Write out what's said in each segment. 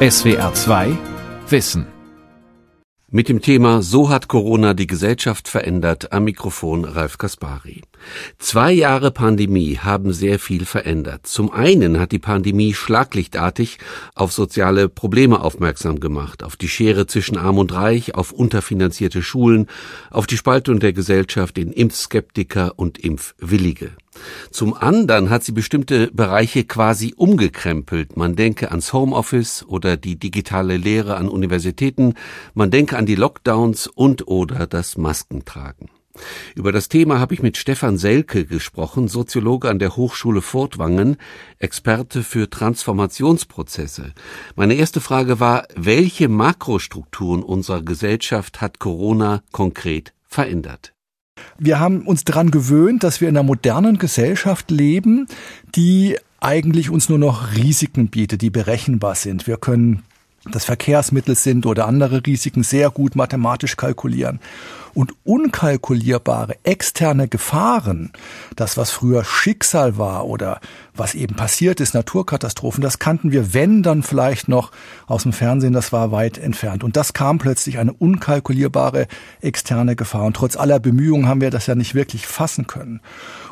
SWR 2 Wissen. Mit dem Thema So hat Corona die Gesellschaft verändert am Mikrofon Ralf Kaspari. Zwei Jahre Pandemie haben sehr viel verändert. Zum einen hat die Pandemie schlaglichtartig auf soziale Probleme aufmerksam gemacht, auf die Schere zwischen Arm und Reich, auf unterfinanzierte Schulen, auf die Spaltung der Gesellschaft in Impfskeptiker und Impfwillige. Zum anderen hat sie bestimmte Bereiche quasi umgekrempelt. Man denke ans Homeoffice oder die digitale Lehre an Universitäten, man denke an die Lockdowns und oder das Maskentragen. Über das Thema habe ich mit Stefan Selke gesprochen, Soziologe an der Hochschule Furtwangen, Experte für Transformationsprozesse. Meine erste Frage war, welche Makrostrukturen unserer Gesellschaft hat Corona konkret verändert? Wir haben uns daran gewöhnt, dass wir in einer modernen Gesellschaft leben, die eigentlich uns nur noch Risiken bietet, die berechenbar sind. Wir können das Verkehrsmittel sind oder andere Risiken sehr gut mathematisch kalkulieren und unkalkulierbare externe Gefahren, das was früher Schicksal war oder was eben passiert ist, Naturkatastrophen, das kannten wir, wenn dann vielleicht noch aus dem Fernsehen, das war weit entfernt. Und das kam plötzlich eine unkalkulierbare externe Gefahr. Und trotz aller Bemühungen haben wir das ja nicht wirklich fassen können.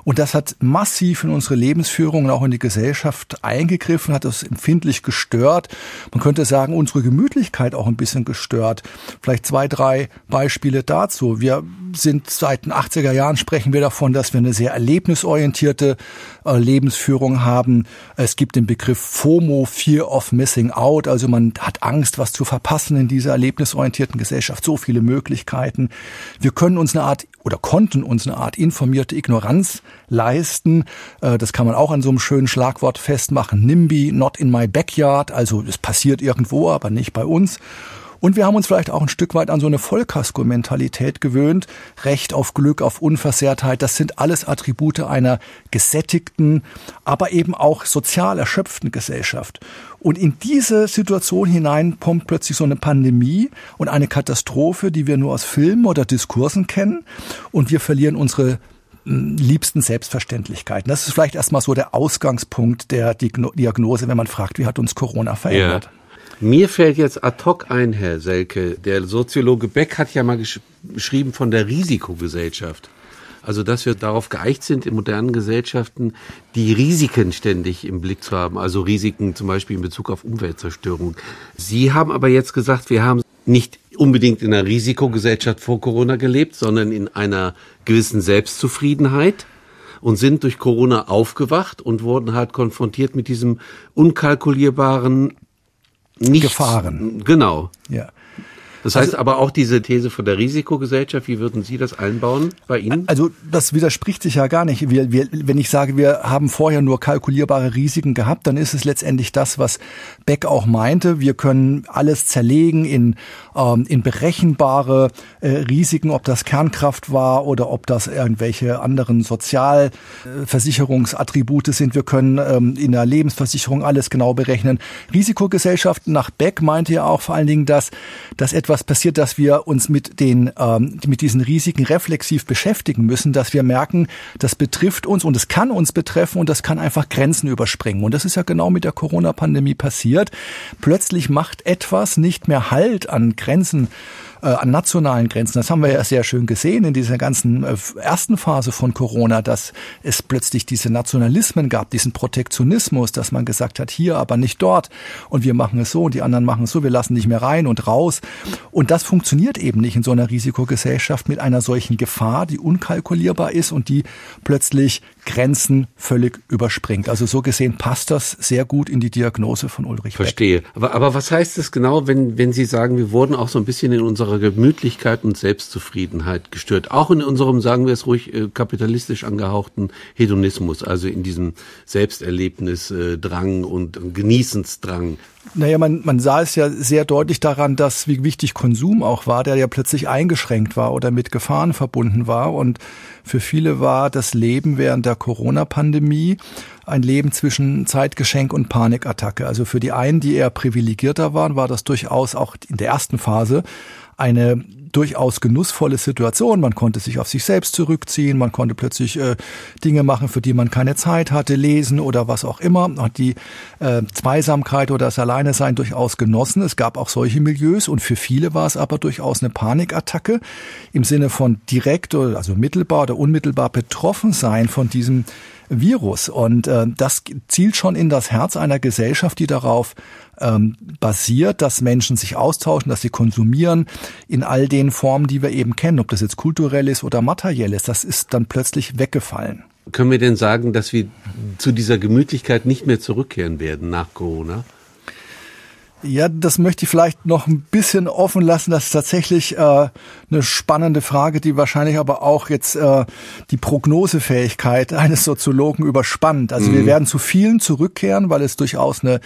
Und das hat massiv in unsere Lebensführung und auch in die Gesellschaft eingegriffen, hat das empfindlich gestört. Man könnte sagen, unsere Gemütlichkeit auch ein bisschen gestört. Vielleicht zwei, drei Beispiele dazu. Wir sind seit den 80er Jahren sprechen wir davon, dass wir eine sehr erlebnisorientierte Lebensführung haben. Es gibt den Begriff FOMO, Fear of Missing Out. Also man hat Angst, was zu verpassen in dieser erlebnisorientierten Gesellschaft. So viele Möglichkeiten. Wir können uns eine Art oder konnten uns eine Art informierte Ignoranz leisten. Äh, das kann man auch an so einem schönen Schlagwort festmachen. NIMBY, not in my backyard. Also es passiert irgendwo, aber nicht bei uns. Und wir haben uns vielleicht auch ein Stück weit an so eine Vollkasko-Mentalität gewöhnt. Recht auf Glück, auf Unversehrtheit, das sind alles Attribute einer gesättigten, aber eben auch sozial erschöpften Gesellschaft. Und in diese Situation hinein kommt plötzlich so eine Pandemie und eine Katastrophe, die wir nur aus Filmen oder Diskursen kennen. Und wir verlieren unsere liebsten Selbstverständlichkeiten. Das ist vielleicht erstmal so der Ausgangspunkt der Diagnose, wenn man fragt, wie hat uns Corona verändert. Ja. Mir fällt jetzt ad hoc ein, Herr Selke, der Soziologe Beck hat ja mal gesch geschrieben von der Risikogesellschaft. Also, dass wir darauf geeicht sind, in modernen Gesellschaften die Risiken ständig im Blick zu haben. Also Risiken zum Beispiel in Bezug auf Umweltzerstörung. Sie haben aber jetzt gesagt, wir haben nicht unbedingt in einer Risikogesellschaft vor Corona gelebt, sondern in einer gewissen Selbstzufriedenheit und sind durch Corona aufgewacht und wurden halt konfrontiert mit diesem unkalkulierbaren Nichts, Gefahren. Genau. Ja. Das heißt also, aber auch diese These von der Risikogesellschaft, wie würden Sie das einbauen bei Ihnen? Also das widerspricht sich ja gar nicht. Wir, wir, wenn ich sage, wir haben vorher nur kalkulierbare Risiken gehabt, dann ist es letztendlich das, was Beck auch meinte. Wir können alles zerlegen in, ähm, in berechenbare äh, Risiken, ob das Kernkraft war oder ob das irgendwelche anderen Sozialversicherungsattribute sind. Wir können ähm, in der Lebensversicherung alles genau berechnen. Risikogesellschaften nach Beck meinte ja auch vor allen Dingen, dass, dass etwas was passiert, dass wir uns mit den ähm, mit diesen Risiken reflexiv beschäftigen müssen, dass wir merken, das betrifft uns und es kann uns betreffen und das kann einfach Grenzen überspringen. Und das ist ja genau mit der Corona-Pandemie passiert. Plötzlich macht etwas nicht mehr Halt an Grenzen äh, an nationalen Grenzen. Das haben wir ja sehr schön gesehen in dieser ganzen äh, ersten Phase von Corona, dass es plötzlich diese Nationalismen gab, diesen Protektionismus, dass man gesagt hat, hier, aber nicht dort. Und wir machen es so und die anderen machen es so, wir lassen nicht mehr rein und raus. Und das funktioniert eben nicht in so einer Risikogesellschaft mit einer solchen Gefahr, die unkalkulierbar ist und die plötzlich Grenzen völlig überspringt. Also so gesehen passt das sehr gut in die Diagnose von Ulrich Verstehe. Beck. Aber, aber was heißt es genau, wenn, wenn Sie sagen, wir wurden auch so ein bisschen in unserer Gemütlichkeit und Selbstzufriedenheit gestört? Auch in unserem, sagen wir es ruhig, äh, kapitalistisch angehauchten Hedonismus, also in diesem Selbsterlebnisdrang und Genießensdrang. Naja, man, man sah es ja sehr deutlich daran, dass wie wichtig Konsum auch war, der ja plötzlich eingeschränkt war oder mit Gefahren verbunden war. Und für viele war das Leben während der Corona-Pandemie ein Leben zwischen Zeitgeschenk und Panikattacke. Also für die einen, die eher privilegierter waren, war das durchaus auch in der ersten Phase eine durchaus genussvolle Situation. Man konnte sich auf sich selbst zurückziehen, man konnte plötzlich äh, Dinge machen, für die man keine Zeit hatte, lesen oder was auch immer. Hat die äh, Zweisamkeit oder das Alleinesein durchaus genossen. Es gab auch solche Milieus und für viele war es aber durchaus eine Panikattacke im Sinne von direkt, also mittelbar oder unmittelbar betroffen sein von diesem Virus. Und äh, das zielt schon in das Herz einer Gesellschaft, die darauf ähm, basiert, dass Menschen sich austauschen, dass sie konsumieren in all den Formen, die wir eben kennen, ob das jetzt kulturell ist oder materiell ist. Das ist dann plötzlich weggefallen. Können wir denn sagen, dass wir zu dieser Gemütlichkeit nicht mehr zurückkehren werden nach Corona? Ja, das möchte ich vielleicht noch ein bisschen offen lassen. Das ist tatsächlich äh, eine spannende Frage, die wahrscheinlich aber auch jetzt äh, die Prognosefähigkeit eines Soziologen überspannt. Also mhm. wir werden zu vielen zurückkehren, weil es durchaus eine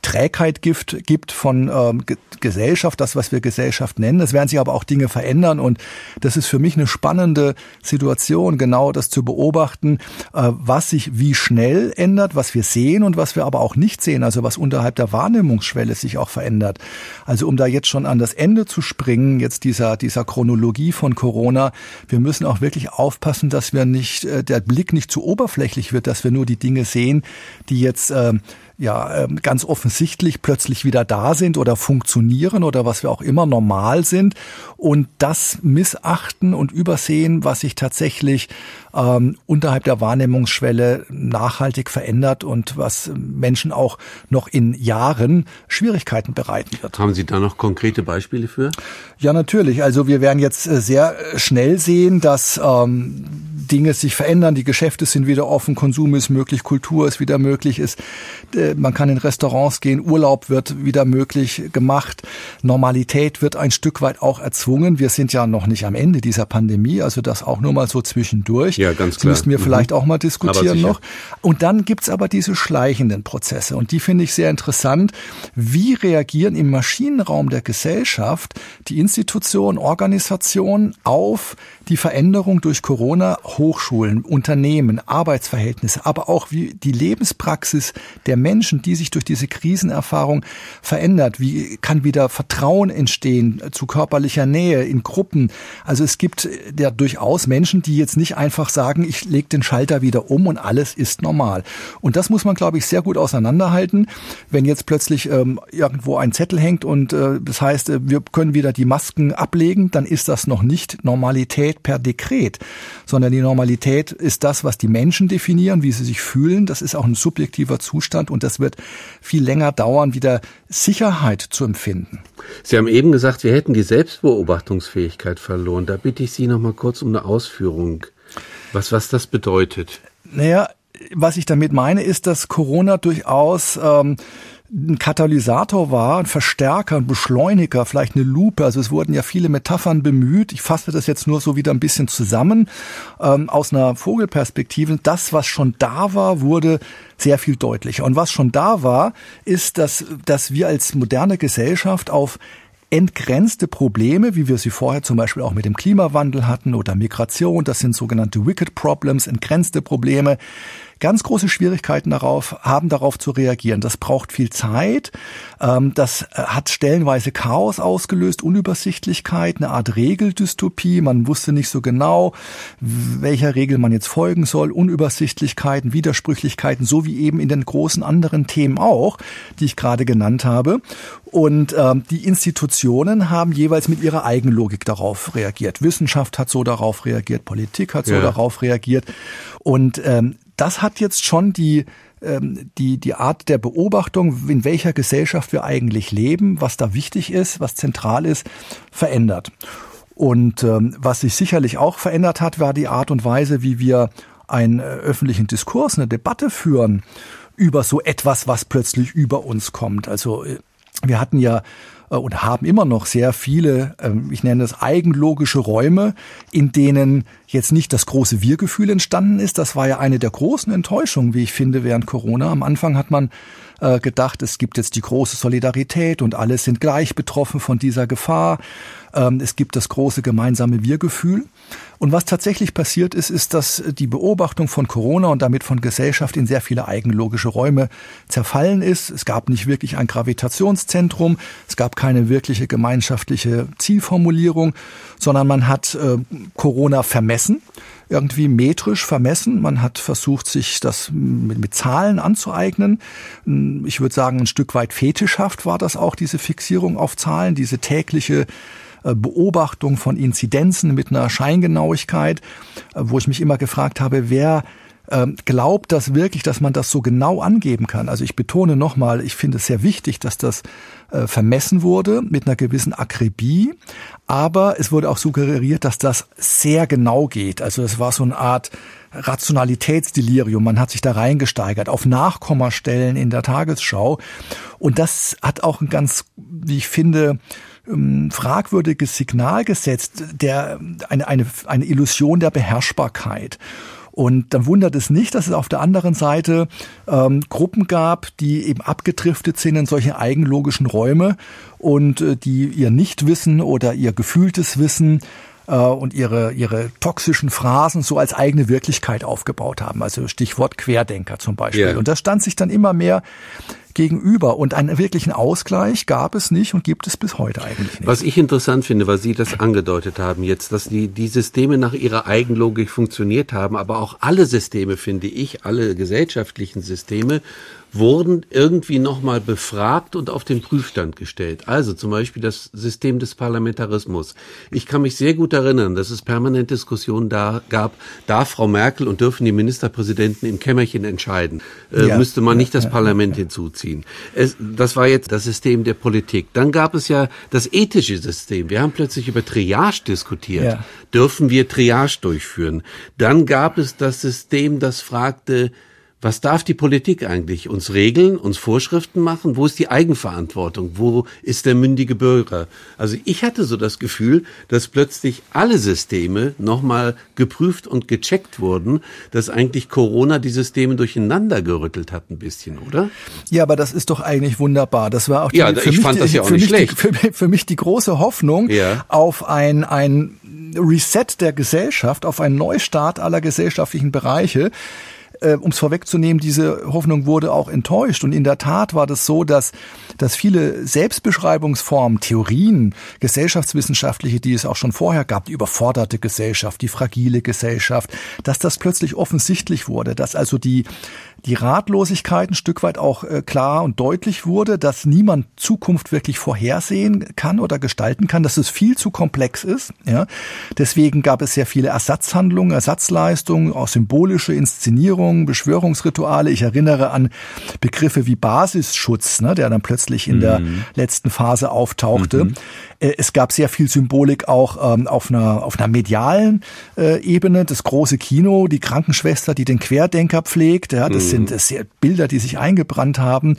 Trägheit gibt, gibt von ähm, Gesellschaft, das, was wir Gesellschaft nennen. Es werden sich aber auch Dinge verändern und das ist für mich eine spannende Situation, genau das zu beobachten, äh, was sich wie schnell ändert, was wir sehen und was wir aber auch nicht sehen, also was unterhalb der Wahrnehmungsschwelle sich auch verändert. Also um da jetzt schon an das Ende zu springen, jetzt dieser, dieser Chronologie von Corona, wir müssen auch wirklich aufpassen, dass wir nicht, äh, der Blick nicht zu oberflächlich wird, dass wir nur die Dinge sehen, die jetzt äh, ja ähm, ganz offensichtlich plötzlich wieder da sind oder funktionieren oder was wir auch immer normal sind und das missachten und übersehen, was sich tatsächlich ähm, unterhalb der Wahrnehmungsschwelle nachhaltig verändert und was Menschen auch noch in Jahren Schwierigkeiten bereiten wird. Haben Sie da noch konkrete Beispiele für? Ja, natürlich. Also wir werden jetzt äh, sehr schnell sehen, dass ähm, Dinge sich verändern, die Geschäfte sind wieder offen, Konsum ist möglich, Kultur ist wieder möglich, ist, äh, man kann in Restaurants gehen, Urlaub wird wieder möglich gemacht, Normalität wird ein Stück weit auch erzwungen. Wir sind ja noch nicht am Ende dieser Pandemie, also das auch nur mal so zwischendurch. Ja, ganz klar. Das müssten wir mhm. vielleicht auch mal diskutieren noch. Und dann gibt's aber diese schleichenden Prozesse und die finde ich sehr interessant. Wie reagieren im Maschinenraum der Gesellschaft die Institutionen, Organisationen auf die Veränderung durch Corona, Hochschulen, Unternehmen, Arbeitsverhältnisse, aber auch wie die Lebenspraxis der Menschen, die sich durch diese Krisenerfahrung verändert. Wie kann wieder Vertrauen entstehen zu körperlicher Nähe in Gruppen? Also es gibt ja durchaus Menschen, die jetzt nicht einfach sagen, ich lege den Schalter wieder um und alles ist normal. Und das muss man, glaube ich, sehr gut auseinanderhalten. Wenn jetzt plötzlich ähm, irgendwo ein Zettel hängt und äh, das heißt, äh, wir können wieder die Masken ablegen, dann ist das noch nicht Normalität per Dekret, sondern die Normalität ist das, was die Menschen definieren, wie sie sich fühlen. Das ist auch ein subjektiver Zustand und das wird viel länger dauern, wieder Sicherheit zu empfinden. Sie haben eben gesagt, wir hätten die Selbstbeobachtungsfähigkeit verloren. Da bitte ich Sie noch mal kurz um eine Ausführung. Was, was das bedeutet? Naja, was ich damit meine, ist, dass Corona durchaus ähm, ein Katalysator war, ein Verstärker, ein Beschleuniger, vielleicht eine Lupe. Also es wurden ja viele Metaphern bemüht. Ich fasse das jetzt nur so wieder ein bisschen zusammen ähm, aus einer Vogelperspektive. Das, was schon da war, wurde sehr viel deutlicher. Und was schon da war, ist, dass, dass wir als moderne Gesellschaft auf entgrenzte Probleme, wie wir sie vorher zum Beispiel auch mit dem Klimawandel hatten oder Migration, das sind sogenannte Wicked Problems, entgrenzte Probleme, ganz große Schwierigkeiten darauf, haben darauf zu reagieren. Das braucht viel Zeit. Ähm, das äh, hat stellenweise Chaos ausgelöst, Unübersichtlichkeit, eine Art Regeldystopie. Man wusste nicht so genau, welcher Regel man jetzt folgen soll. Unübersichtlichkeiten, Widersprüchlichkeiten, so wie eben in den großen anderen Themen auch, die ich gerade genannt habe. Und ähm, die Institutionen haben jeweils mit ihrer Eigenlogik darauf reagiert. Wissenschaft hat so darauf reagiert, Politik hat so ja. darauf reagiert. Und ähm, das hat jetzt schon die, ähm, die, die Art der Beobachtung, in welcher Gesellschaft wir eigentlich leben, was da wichtig ist, was zentral ist, verändert. Und ähm, was sich sicherlich auch verändert hat, war die Art und Weise, wie wir einen äh, öffentlichen Diskurs, eine Debatte führen über so etwas, was plötzlich über uns kommt. Also äh, wir hatten ja äh, und haben immer noch sehr viele, ähm, ich nenne es eigenlogische Räume, in denen jetzt nicht das große Wir-Gefühl entstanden ist. Das war ja eine der großen Enttäuschungen, wie ich finde, während Corona. Am Anfang hat man äh, gedacht, es gibt jetzt die große Solidarität und alle sind gleich betroffen von dieser Gefahr. Ähm, es gibt das große gemeinsame Wir-Gefühl. Und was tatsächlich passiert ist, ist, dass die Beobachtung von Corona und damit von Gesellschaft in sehr viele eigenlogische Räume zerfallen ist. Es gab nicht wirklich ein Gravitationszentrum, es gab keine wirkliche gemeinschaftliche Zielformulierung, sondern man hat äh, Corona vermessen irgendwie metrisch vermessen. Man hat versucht, sich das mit, mit, Zahlen anzueignen. Ich würde sagen, ein Stück weit fetischhaft war das auch, diese Fixierung auf Zahlen, diese tägliche äh, Beobachtung von Inzidenzen mit einer Scheingenauigkeit, äh, wo ich mich immer gefragt habe, wer ähm, glaubt das wirklich, dass man das so genau angeben kann. Also ich betone nochmal, ich finde es sehr wichtig, dass das äh, vermessen wurde mit einer gewissen Akribie, aber es wurde auch suggeriert, dass das sehr genau geht. Also es war so eine Art Rationalitätsdelirium. Man hat sich da reingesteigert auf Nachkommastellen in der Tagesschau. Und das hat auch ein ganz, wie ich finde, ähm, fragwürdiges Signal gesetzt, der, eine, eine, eine Illusion der Beherrschbarkeit. Und dann wundert es nicht, dass es auf der anderen Seite ähm, Gruppen gab, die eben abgedriftet sind in solche eigenlogischen Räume und äh, die ihr Nichtwissen oder ihr gefühltes Wissen äh, und ihre, ihre toxischen Phrasen so als eigene Wirklichkeit aufgebaut haben. Also Stichwort Querdenker zum Beispiel. Yeah. Und das stand sich dann immer mehr gegenüber. Und einen wirklichen Ausgleich gab es nicht und gibt es bis heute eigentlich nicht. Was ich interessant finde, weil Sie das angedeutet haben jetzt, dass die, die Systeme nach ihrer Eigenlogik funktioniert haben, aber auch alle Systeme, finde ich, alle gesellschaftlichen Systeme wurden irgendwie nochmal befragt und auf den Prüfstand gestellt. Also zum Beispiel das System des Parlamentarismus. Ich kann mich sehr gut erinnern, dass es permanent Diskussionen da gab, darf Frau Merkel und dürfen die Ministerpräsidenten im Kämmerchen entscheiden? Äh, ja. Müsste man nicht das Parlament hinzuziehen? Es, das war jetzt das System der Politik. Dann gab es ja das ethische System. Wir haben plötzlich über Triage diskutiert. Ja. Dürfen wir Triage durchführen? Dann gab es das System, das fragte, was darf die Politik eigentlich? Uns regeln, uns Vorschriften machen? Wo ist die Eigenverantwortung? Wo ist der mündige Bürger? Also ich hatte so das Gefühl, dass plötzlich alle Systeme nochmal geprüft und gecheckt wurden, dass eigentlich Corona die Systeme durcheinander gerüttelt hat ein bisschen, oder? Ja, aber das ist doch eigentlich wunderbar. Das war auch die, ja, für ich mich, fand das ja auch nicht schlecht. Die, für, für, mich die große Hoffnung ja. auf ein, ein Reset der Gesellschaft, auf einen Neustart aller gesellschaftlichen Bereiche äh, um es vorwegzunehmen, diese Hoffnung wurde auch enttäuscht. Und in der Tat war das so, dass, dass viele Selbstbeschreibungsformen, Theorien, gesellschaftswissenschaftliche, die es auch schon vorher gab, die überforderte Gesellschaft, die fragile Gesellschaft, dass das plötzlich offensichtlich wurde, dass also die die Ratlosigkeit ein Stück weit auch äh, klar und deutlich wurde, dass niemand Zukunft wirklich vorhersehen kann oder gestalten kann, dass es viel zu komplex ist. Ja. Deswegen gab es sehr viele Ersatzhandlungen, Ersatzleistungen, auch symbolische Inszenierungen, Beschwörungsrituale. Ich erinnere an Begriffe wie Basisschutz, ne, der dann plötzlich in mhm. der letzten Phase auftauchte. Mhm. Äh, es gab sehr viel Symbolik auch ähm, auf einer auf einer medialen äh, Ebene. Das große Kino, die Krankenschwester, die den Querdenker pflegt. Ja, das mhm. sind das sind Bilder, die sich eingebrannt haben.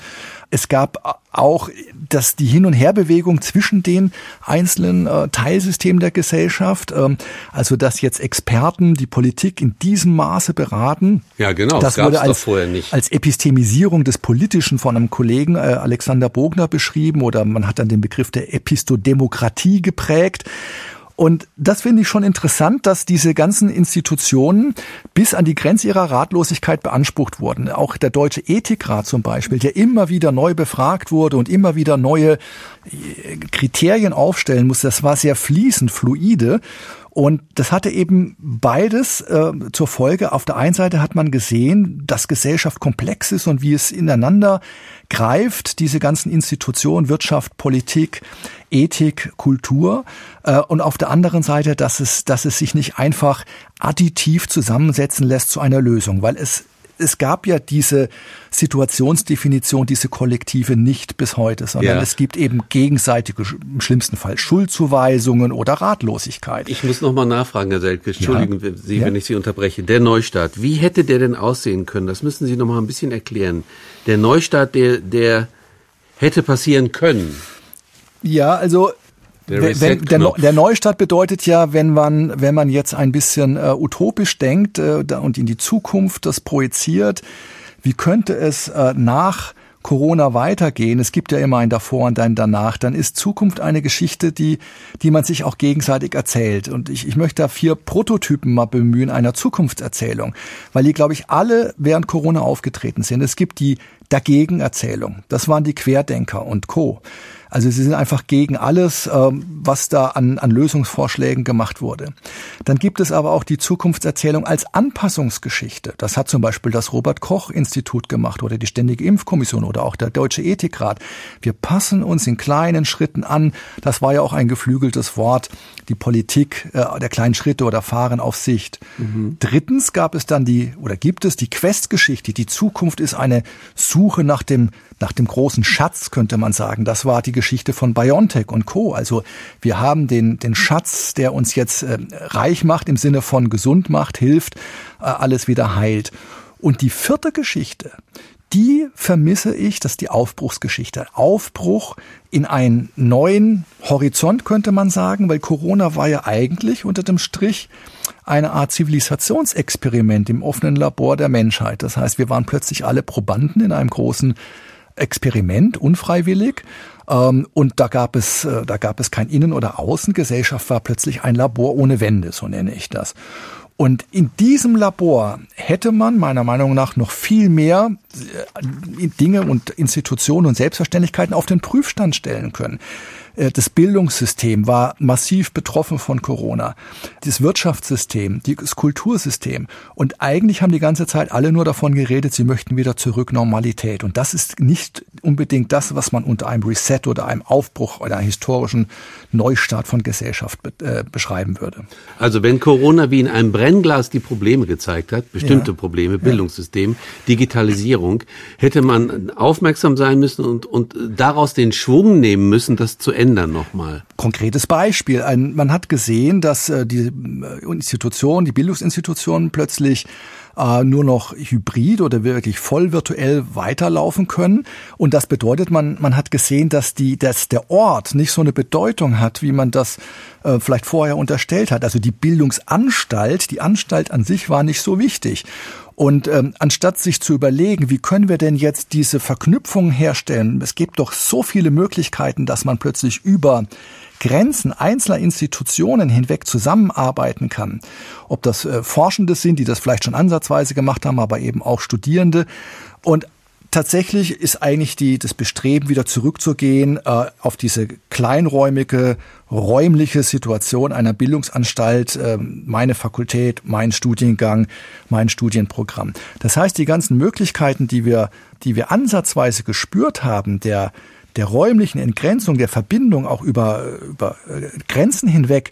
Es gab auch dass die Hin- und Herbewegung zwischen den einzelnen äh, Teilsystemen der Gesellschaft, ähm, also dass jetzt Experten die Politik in diesem Maße beraten. Ja, genau. Das, das wurde als, als Epistemisierung des Politischen von einem Kollegen äh, Alexander Bogner beschrieben oder man hat dann den Begriff der Epistodemokratie geprägt. Und das finde ich schon interessant, dass diese ganzen Institutionen bis an die Grenze ihrer Ratlosigkeit beansprucht wurden. Auch der Deutsche Ethikrat zum Beispiel, der immer wieder neu befragt wurde und immer wieder neue äh, Kriterien aufstellen musste. Das war sehr fließend, fluide. Und das hatte eben beides äh, zur Folge. Auf der einen Seite hat man gesehen, dass Gesellschaft komplex ist und wie es ineinander greift, diese ganzen Institutionen, Wirtschaft, Politik, Ethik, Kultur. Äh, und auf der anderen Seite, dass es, dass es sich nicht einfach additiv zusammensetzen lässt zu einer Lösung, weil es es gab ja diese Situationsdefinition, diese Kollektive nicht bis heute, sondern ja. es gibt eben gegenseitige, im schlimmsten Fall Schuldzuweisungen oder Ratlosigkeit. Ich muss nochmal nachfragen, Herr Selke, entschuldigen ja. Sie, wenn ich Sie unterbreche. Der Neustart, wie hätte der denn aussehen können? Das müssen Sie nochmal ein bisschen erklären. Der Neustart, der, der hätte passieren können. Ja, also der, wenn, der, der, Neustart bedeutet ja, wenn man, wenn man jetzt ein bisschen äh, utopisch denkt äh, und in die Zukunft das projiziert, wie könnte es äh, nach Corona weitergehen, es gibt ja immer ein davor und ein danach, dann ist Zukunft eine Geschichte, die, die man sich auch gegenseitig erzählt. Und ich, ich möchte da vier Prototypen mal bemühen einer Zukunftserzählung, weil die, glaube ich, alle während Corona aufgetreten sind. Es gibt die Dagegenerzählung. Das waren die Querdenker und Co. Also sie sind einfach gegen alles, ähm, was da an, an Lösungsvorschlägen gemacht wurde. Dann gibt es aber auch die Zukunftserzählung als Anpassungsgeschichte. Das hat zum Beispiel das Robert Koch Institut gemacht oder die Ständige Impfkommission oder auch der Deutsche Ethikrat. Wir passen uns in kleinen Schritten an. Das war ja auch ein geflügeltes Wort. Die Politik äh, der kleinen Schritte oder Fahren auf Sicht. Mhm. Drittens gab es dann die oder gibt es die Questgeschichte. Die Zukunft ist eine Suche nach dem nach dem großen Schatz, könnte man sagen. Das war die Geschichte von BioNTech und Co. Also wir haben den, den Schatz, der uns jetzt äh, reich macht, im Sinne von gesund macht, hilft, äh, alles wieder heilt. Und die vierte Geschichte, die vermisse ich, das ist die Aufbruchsgeschichte. Aufbruch in einen neuen Horizont, könnte man sagen, weil Corona war ja eigentlich unter dem Strich eine Art Zivilisationsexperiment im offenen Labor der Menschheit. Das heißt, wir waren plötzlich alle Probanden in einem großen Experiment, unfreiwillig. Ähm, und da gab es, äh, da gab es kein Innen- oder Außen. Gesellschaft war plötzlich ein Labor ohne Wände, so nenne ich das. Und in diesem Labor hätte man meiner Meinung nach noch viel mehr äh, Dinge und Institutionen und Selbstverständlichkeiten auf den Prüfstand stellen können. Äh, das Bildungssystem war massiv betroffen von Corona. Das Wirtschaftssystem, das Kultursystem. Und eigentlich haben die ganze Zeit alle nur davon geredet, sie möchten wieder zurück Normalität. Und das ist nicht unbedingt das, was man unter einem Reset oder einem Aufbruch oder einem historischen Neustart von Gesellschaft äh, beschreiben würde. Also wenn Corona wie in einem Brennglas die Probleme gezeigt hat, bestimmte ja. Probleme, Bildungssystem. Digitalisierung, hätte man aufmerksam sein müssen und, und daraus den Schwung nehmen müssen, das zu ändern nochmal. Konkretes Beispiel. Ein, man hat gesehen, dass äh, die äh, Institutionen, die Bildungsinstitutionen plötzlich äh, nur noch hybrid oder wirklich voll virtuell weiterlaufen können. Und das bedeutet, man, man hat gesehen, dass, die, dass der Ort nicht so eine Bedeutung hat, wie man das äh, vielleicht vorher unterstellt hat. Also die Bildungsanstalt, die Anstalt an sich war nicht so wichtig. Und ähm, anstatt sich zu überlegen, wie können wir denn jetzt diese Verknüpfung herstellen, es gibt doch so viele Möglichkeiten, dass man plötzlich über Grenzen einzelner Institutionen hinweg zusammenarbeiten kann. Ob das äh, Forschende sind, die das vielleicht schon ansatzweise gemacht haben, aber eben auch Studierende. Und tatsächlich ist eigentlich die, das Bestreben, wieder zurückzugehen äh, auf diese kleinräumige, räumliche Situation einer Bildungsanstalt, äh, meine Fakultät, mein Studiengang, mein Studienprogramm. Das heißt, die ganzen Möglichkeiten, die wir, die wir ansatzweise gespürt haben, der der räumlichen Entgrenzung, der Verbindung auch über, über äh, Grenzen hinweg,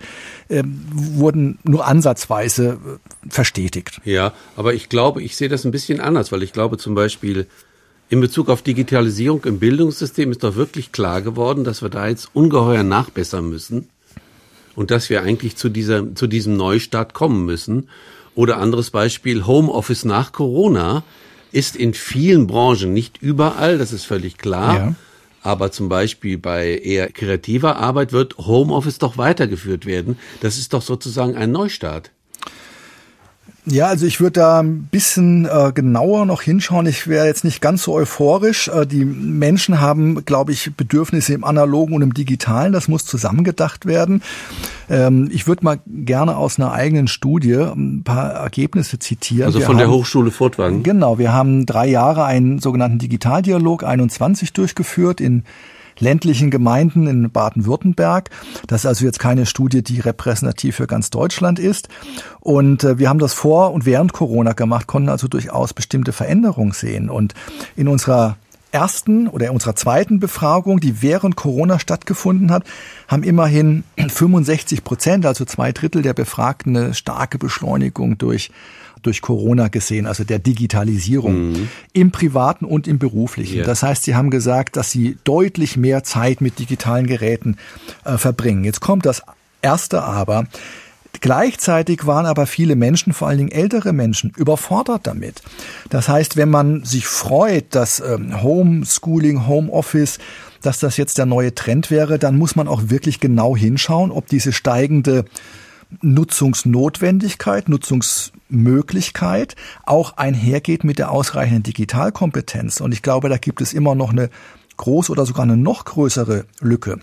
äh, wurden nur ansatzweise äh, verstetigt. Ja, aber ich glaube, ich sehe das ein bisschen anders, weil ich glaube zum Beispiel, in Bezug auf Digitalisierung im Bildungssystem ist doch wirklich klar geworden, dass wir da jetzt ungeheuer nachbessern müssen und dass wir eigentlich zu dieser, zu diesem Neustart kommen müssen. Oder anderes Beispiel, Homeoffice nach Corona ist in vielen Branchen nicht überall, das ist völlig klar. Ja. Aber zum Beispiel bei eher kreativer Arbeit wird Homeoffice doch weitergeführt werden. Das ist doch sozusagen ein Neustart. Ja, also ich würde da ein bisschen äh, genauer noch hinschauen. Ich wäre jetzt nicht ganz so euphorisch. Äh, die Menschen haben, glaube ich, Bedürfnisse im analogen und im digitalen. Das muss zusammengedacht werden. Ähm, ich würde mal gerne aus einer eigenen Studie ein paar Ergebnisse zitieren. Also wir von haben, der Hochschule Furtwangen? Genau, wir haben drei Jahre einen sogenannten Digitaldialog 21 durchgeführt in ländlichen Gemeinden in Baden-Württemberg. Das ist also jetzt keine Studie, die repräsentativ für ganz Deutschland ist. Und äh, wir haben das vor und während Corona gemacht, konnten also durchaus bestimmte Veränderungen sehen. Und in unserer ersten oder in unserer zweiten Befragung, die während Corona stattgefunden hat, haben immerhin 65 Prozent, also zwei Drittel der Befragten, eine starke Beschleunigung durch durch Corona gesehen, also der Digitalisierung mhm. im privaten und im beruflichen. Yeah. Das heißt, Sie haben gesagt, dass Sie deutlich mehr Zeit mit digitalen Geräten äh, verbringen. Jetzt kommt das erste aber. Gleichzeitig waren aber viele Menschen, vor allen Dingen ältere Menschen, überfordert damit. Das heißt, wenn man sich freut, dass ähm, Homeschooling, Homeoffice, dass das jetzt der neue Trend wäre, dann muss man auch wirklich genau hinschauen, ob diese steigende Nutzungsnotwendigkeit, Nutzungsmöglichkeit auch einhergeht mit der ausreichenden Digitalkompetenz. Und ich glaube, da gibt es immer noch eine große oder sogar eine noch größere Lücke.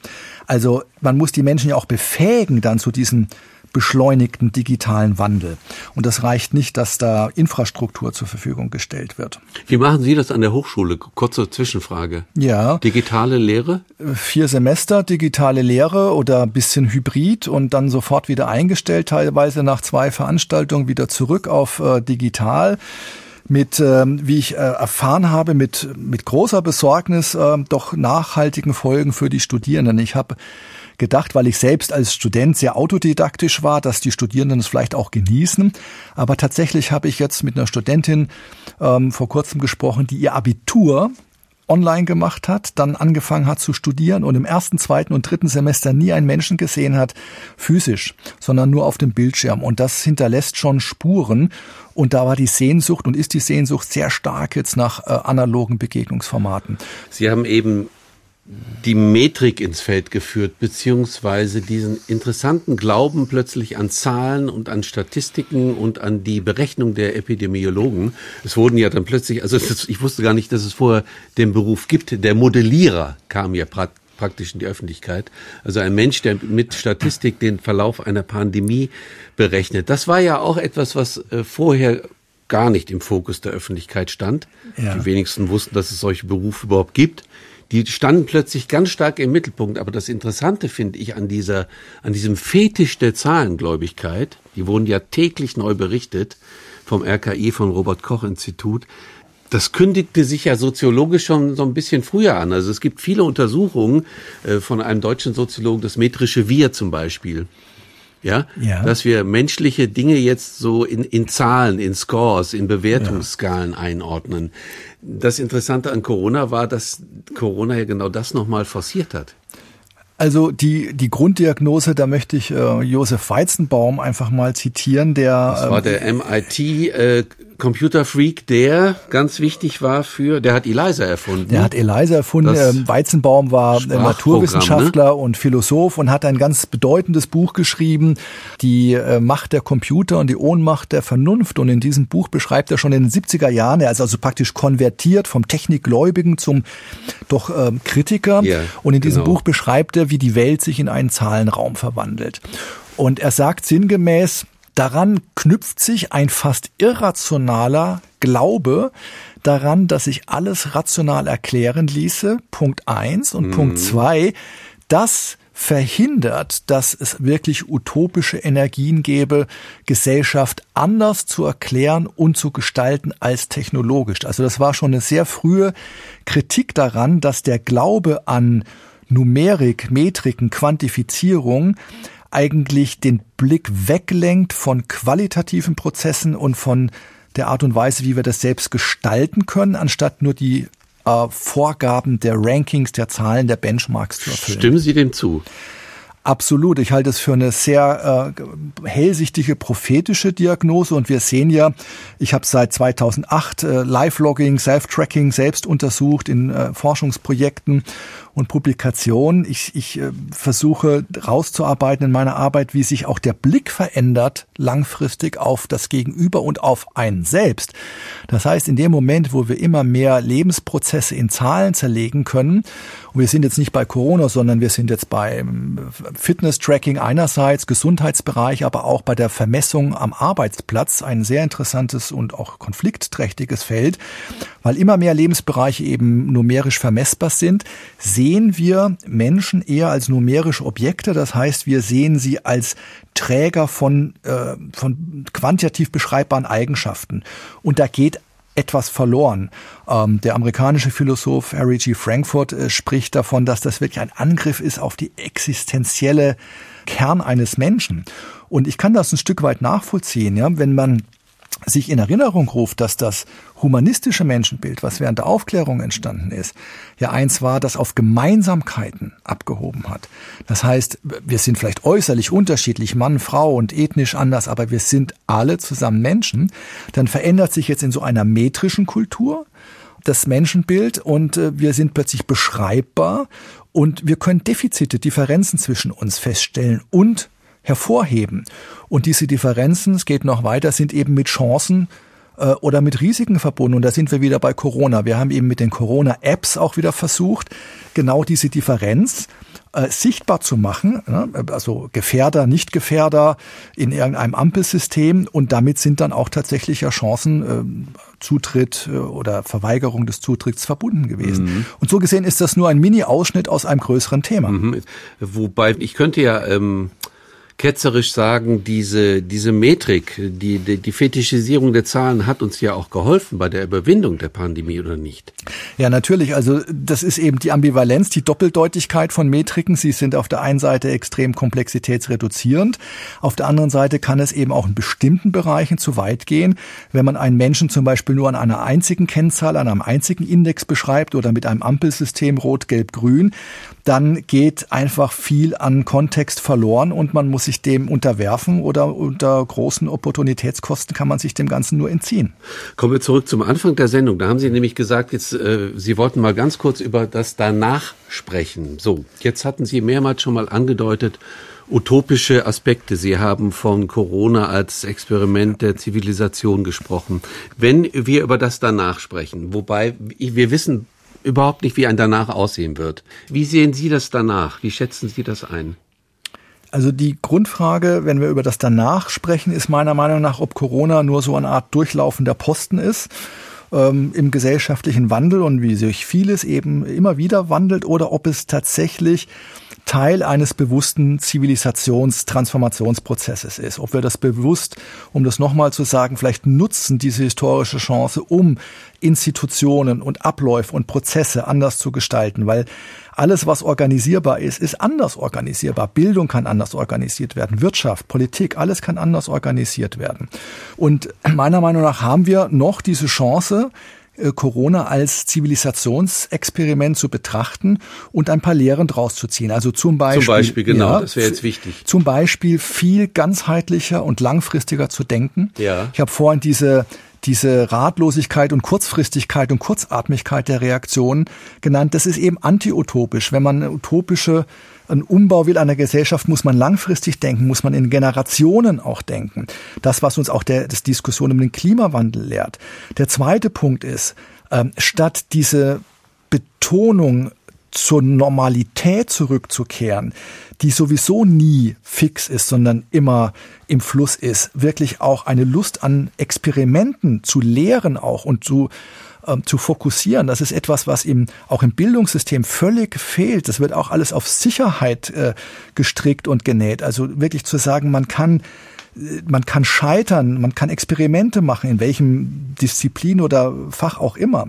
Also man muss die Menschen ja auch befähigen, dann zu diesem beschleunigten digitalen Wandel. Und das reicht nicht, dass da Infrastruktur zur Verfügung gestellt wird. Wie machen Sie das an der Hochschule? Kurze Zwischenfrage. Ja. Digitale Lehre? Vier Semester digitale Lehre oder bisschen Hybrid und dann sofort wieder eingestellt, teilweise nach zwei Veranstaltungen wieder zurück auf äh, digital mit, ähm, wie ich äh, erfahren habe, mit, mit großer Besorgnis äh, doch nachhaltigen Folgen für die Studierenden. Ich habe gedacht, weil ich selbst als Student sehr autodidaktisch war, dass die Studierenden es vielleicht auch genießen. Aber tatsächlich habe ich jetzt mit einer Studentin ähm, vor kurzem gesprochen, die ihr Abitur online gemacht hat, dann angefangen hat zu studieren und im ersten, zweiten und dritten Semester nie einen Menschen gesehen hat, physisch, sondern nur auf dem Bildschirm. Und das hinterlässt schon Spuren. Und da war die Sehnsucht und ist die Sehnsucht sehr stark jetzt nach äh, analogen Begegnungsformaten. Sie haben eben die Metrik ins Feld geführt, beziehungsweise diesen interessanten Glauben plötzlich an Zahlen und an Statistiken und an die Berechnung der Epidemiologen. Es wurden ja dann plötzlich, also ich wusste gar nicht, dass es vorher den Beruf gibt. Der Modellierer kam ja praktisch in die Öffentlichkeit. Also ein Mensch, der mit Statistik den Verlauf einer Pandemie berechnet. Das war ja auch etwas, was äh, vorher gar nicht im Fokus der Öffentlichkeit stand. Ja. Die wenigsten wussten, dass es solche Berufe überhaupt gibt die standen plötzlich ganz stark im Mittelpunkt. Aber das Interessante finde ich an dieser, an diesem Fetisch der Zahlengläubigkeit, die wurden ja täglich neu berichtet vom RKI, vom Robert Koch Institut. Das kündigte sich ja soziologisch schon so ein bisschen früher an. Also es gibt viele Untersuchungen äh, von einem deutschen Soziologen, das metrische Wir zum Beispiel ja? ja, dass wir menschliche Dinge jetzt so in, in Zahlen, in Scores, in Bewertungsskalen ja. einordnen. Das Interessante an Corona war, dass Corona ja genau das nochmal forciert hat. Also die, die Grunddiagnose, da möchte ich äh, Josef Weizenbaum einfach mal zitieren, der. Das war der MIT äh, Computer Freak, der ganz wichtig war für, der hat ELISA erfunden. Der hat ELISA erfunden. Das ähm, Weizenbaum war Naturwissenschaftler ne? und Philosoph und hat ein ganz bedeutendes Buch geschrieben, die äh, Macht der Computer und die Ohnmacht der Vernunft. Und in diesem Buch beschreibt er schon in den 70er Jahren, er ist also praktisch konvertiert vom Technikgläubigen zum doch ähm, Kritiker. Ja, und in diesem genau. Buch beschreibt er, wie die Welt sich in einen Zahlenraum verwandelt. Und er sagt sinngemäß, Daran knüpft sich ein fast irrationaler Glaube daran, dass sich alles rational erklären ließe. Punkt eins und mhm. Punkt zwei, das verhindert, dass es wirklich utopische Energien gäbe, Gesellschaft anders zu erklären und zu gestalten als technologisch. Also das war schon eine sehr frühe Kritik daran, dass der Glaube an Numerik, Metriken, Quantifizierung eigentlich den Blick weglenkt von qualitativen Prozessen und von der Art und Weise, wie wir das selbst gestalten können, anstatt nur die äh, Vorgaben der Rankings, der Zahlen, der Benchmarks zu erfüllen. Stimmen Sie dem zu? Absolut. Ich halte es für eine sehr äh, hellsichtige, prophetische Diagnose. Und wir sehen ja, ich habe seit 2008 äh, Live-Logging, Self-Tracking selbst untersucht in äh, Forschungsprojekten und Publikationen. Ich, ich äh, versuche rauszuarbeiten in meiner Arbeit, wie sich auch der Blick verändert langfristig auf das Gegenüber und auf einen selbst. Das heißt, in dem Moment, wo wir immer mehr Lebensprozesse in Zahlen zerlegen können, und wir sind jetzt nicht bei Corona, sondern wir sind jetzt beim Fitness-Tracking einerseits, Gesundheitsbereich, aber auch bei der Vermessung am Arbeitsplatz, ein sehr interessantes und auch konfliktträchtiges Feld, weil immer mehr Lebensbereiche eben numerisch vermessbar sind, sehen wir Menschen eher als numerische Objekte. Das heißt, wir sehen sie als Träger von, äh, von quantitativ beschreibbaren Eigenschaften. Und da geht etwas verloren. Ähm, der amerikanische Philosoph Harry G. Frankfurt äh, spricht davon, dass das wirklich ein Angriff ist auf die existenzielle Kern eines Menschen. Und ich kann das ein Stück weit nachvollziehen, ja, wenn man sich in Erinnerung ruft, dass das humanistische Menschenbild, was während der Aufklärung entstanden ist, ja eins war, das auf Gemeinsamkeiten abgehoben hat. Das heißt, wir sind vielleicht äußerlich unterschiedlich, Mann, Frau und ethnisch anders, aber wir sind alle zusammen Menschen. Dann verändert sich jetzt in so einer metrischen Kultur das Menschenbild und äh, wir sind plötzlich beschreibbar und wir können Defizite, Differenzen zwischen uns feststellen und hervorheben. Und diese Differenzen, es geht noch weiter, sind eben mit Chancen äh, oder mit Risiken verbunden. Und da sind wir wieder bei Corona. Wir haben eben mit den Corona-Apps auch wieder versucht, genau diese Differenz äh, sichtbar zu machen, ne? also Gefährder, Nicht-Gefährder in irgendeinem Ampelsystem und damit sind dann auch tatsächlich ja Chancen, äh, Zutritt äh, oder Verweigerung des Zutritts verbunden gewesen. Mhm. Und so gesehen ist das nur ein Mini-Ausschnitt aus einem größeren Thema. Mhm. Wobei ich könnte ja ähm, ketzerisch sagen, diese, diese Metrik, die, die, die Fetischisierung der Zahlen hat uns ja auch geholfen bei der Überwindung der Pandemie, oder nicht? Ja, natürlich. Also das ist eben die Ambivalenz, die Doppeldeutigkeit von Metriken. Sie sind auf der einen Seite extrem komplexitätsreduzierend. Auf der anderen Seite kann es eben auch in bestimmten Bereichen zu weit gehen. Wenn man einen Menschen zum Beispiel nur an einer einzigen Kennzahl, an einem einzigen Index beschreibt oder mit einem Ampelsystem Rot, Gelb, Grün, dann geht einfach viel an Kontext verloren und man muss sich dem unterwerfen oder unter großen Opportunitätskosten kann man sich dem Ganzen nur entziehen. Kommen wir zurück zum Anfang der Sendung. Da haben Sie nämlich gesagt, jetzt äh, Sie wollten mal ganz kurz über das danach sprechen. So, jetzt hatten Sie mehrmals schon mal angedeutet, utopische Aspekte. Sie haben von Corona als Experiment der Zivilisation gesprochen. Wenn wir über das danach sprechen, wobei wir wissen überhaupt nicht, wie ein danach aussehen wird. Wie sehen Sie das danach? Wie schätzen Sie das ein? Also die Grundfrage, wenn wir über das danach sprechen, ist meiner Meinung nach, ob Corona nur so eine Art durchlaufender Posten ist ähm, im gesellschaftlichen Wandel und wie sich vieles eben immer wieder wandelt oder ob es tatsächlich Teil eines bewussten Zivilisationstransformationsprozesses ist. Ob wir das bewusst, um das nochmal zu sagen, vielleicht nutzen diese historische Chance, um Institutionen und Abläufe und Prozesse anders zu gestalten, weil alles, was organisierbar ist, ist anders organisierbar. Bildung kann anders organisiert werden, Wirtschaft, Politik, alles kann anders organisiert werden. Und meiner Meinung nach haben wir noch diese Chance, Corona als Zivilisationsexperiment zu betrachten und ein paar Lehren draus zu ziehen. Also zum Beispiel, zum Beispiel genau, ja, das wäre jetzt wichtig. Zum Beispiel viel ganzheitlicher und langfristiger zu denken. Ja. Ich habe vorhin diese diese Ratlosigkeit und Kurzfristigkeit und Kurzatmigkeit der Reaktionen genannt. Das ist eben antiutopisch. Wenn man utopische einen Umbau will einer Gesellschaft, muss man langfristig denken, muss man in Generationen auch denken. Das, was uns auch der das Diskussion um den Klimawandel lehrt. Der zweite Punkt ist, ähm, statt diese Betonung zur Normalität zurückzukehren, die sowieso nie fix ist, sondern immer im Fluss ist, wirklich auch eine Lust an Experimenten zu lehren auch und zu ähm, zu fokussieren. Das ist etwas, was ihm auch im Bildungssystem völlig fehlt. Das wird auch alles auf Sicherheit äh, gestrickt und genäht. Also wirklich zu sagen, man kann äh, man kann scheitern, man kann Experimente machen, in welchem Disziplin oder Fach auch immer.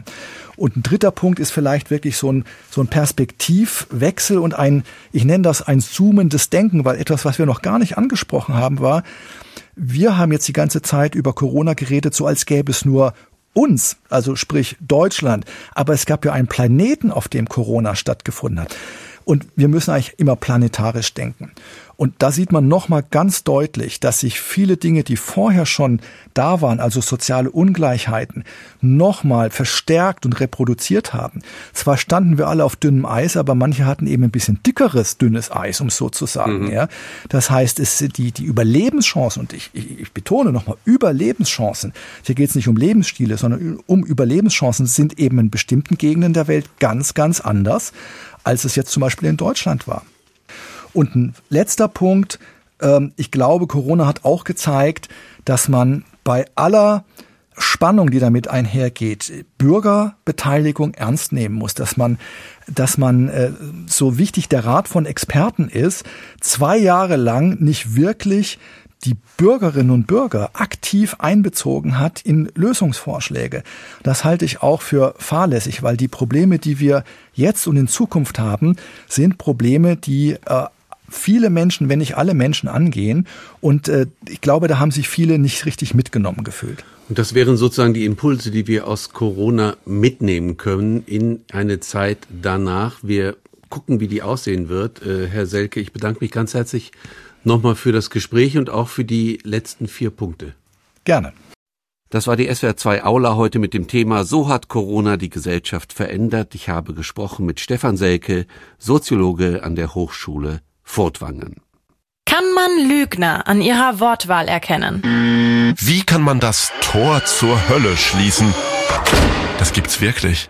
Und ein dritter Punkt ist vielleicht wirklich so ein, so ein Perspektivwechsel und ein, ich nenne das ein zoomendes Denken, weil etwas, was wir noch gar nicht angesprochen haben, war, wir haben jetzt die ganze Zeit über Corona geredet, so als gäbe es nur uns, also sprich Deutschland, aber es gab ja einen Planeten, auf dem Corona stattgefunden hat. Und wir müssen eigentlich immer planetarisch denken. Und da sieht man nochmal ganz deutlich, dass sich viele Dinge, die vorher schon da waren, also soziale Ungleichheiten, nochmal verstärkt und reproduziert haben. Zwar standen wir alle auf dünnem Eis, aber manche hatten eben ein bisschen dickeres, dünnes Eis, um so zu sagen. Mhm. Ja. Das heißt, es sind die, die Überlebenschancen, und ich, ich, ich betone nochmal, Überlebenschancen, hier geht es nicht um Lebensstile, sondern um Überlebenschancen, sind eben in bestimmten Gegenden der Welt ganz, ganz anders, als es jetzt zum Beispiel in Deutschland war. Und ein letzter Punkt, ähm, ich glaube, Corona hat auch gezeigt, dass man bei aller Spannung, die damit einhergeht, Bürgerbeteiligung ernst nehmen muss, dass man, dass man, äh, so wichtig der Rat von Experten ist, zwei Jahre lang nicht wirklich die Bürgerinnen und Bürger aktiv einbezogen hat in Lösungsvorschläge. Das halte ich auch für fahrlässig, weil die Probleme, die wir jetzt und in Zukunft haben, sind Probleme, die äh, viele Menschen, wenn nicht alle Menschen angehen. Und äh, ich glaube, da haben sich viele nicht richtig mitgenommen gefühlt. Und das wären sozusagen die Impulse, die wir aus Corona mitnehmen können in eine Zeit danach. Wir gucken, wie die aussehen wird. Äh, Herr Selke, ich bedanke mich ganz herzlich nochmal für das Gespräch und auch für die letzten vier Punkte. Gerne. Das war die SWR 2 Aula heute mit dem Thema So hat Corona die Gesellschaft verändert. Ich habe gesprochen mit Stefan Selke, Soziologe an der Hochschule Furtwangen. Kann man Lügner an ihrer Wortwahl erkennen? Wie kann man das Tor zur Hölle schließen? Das gibt's wirklich.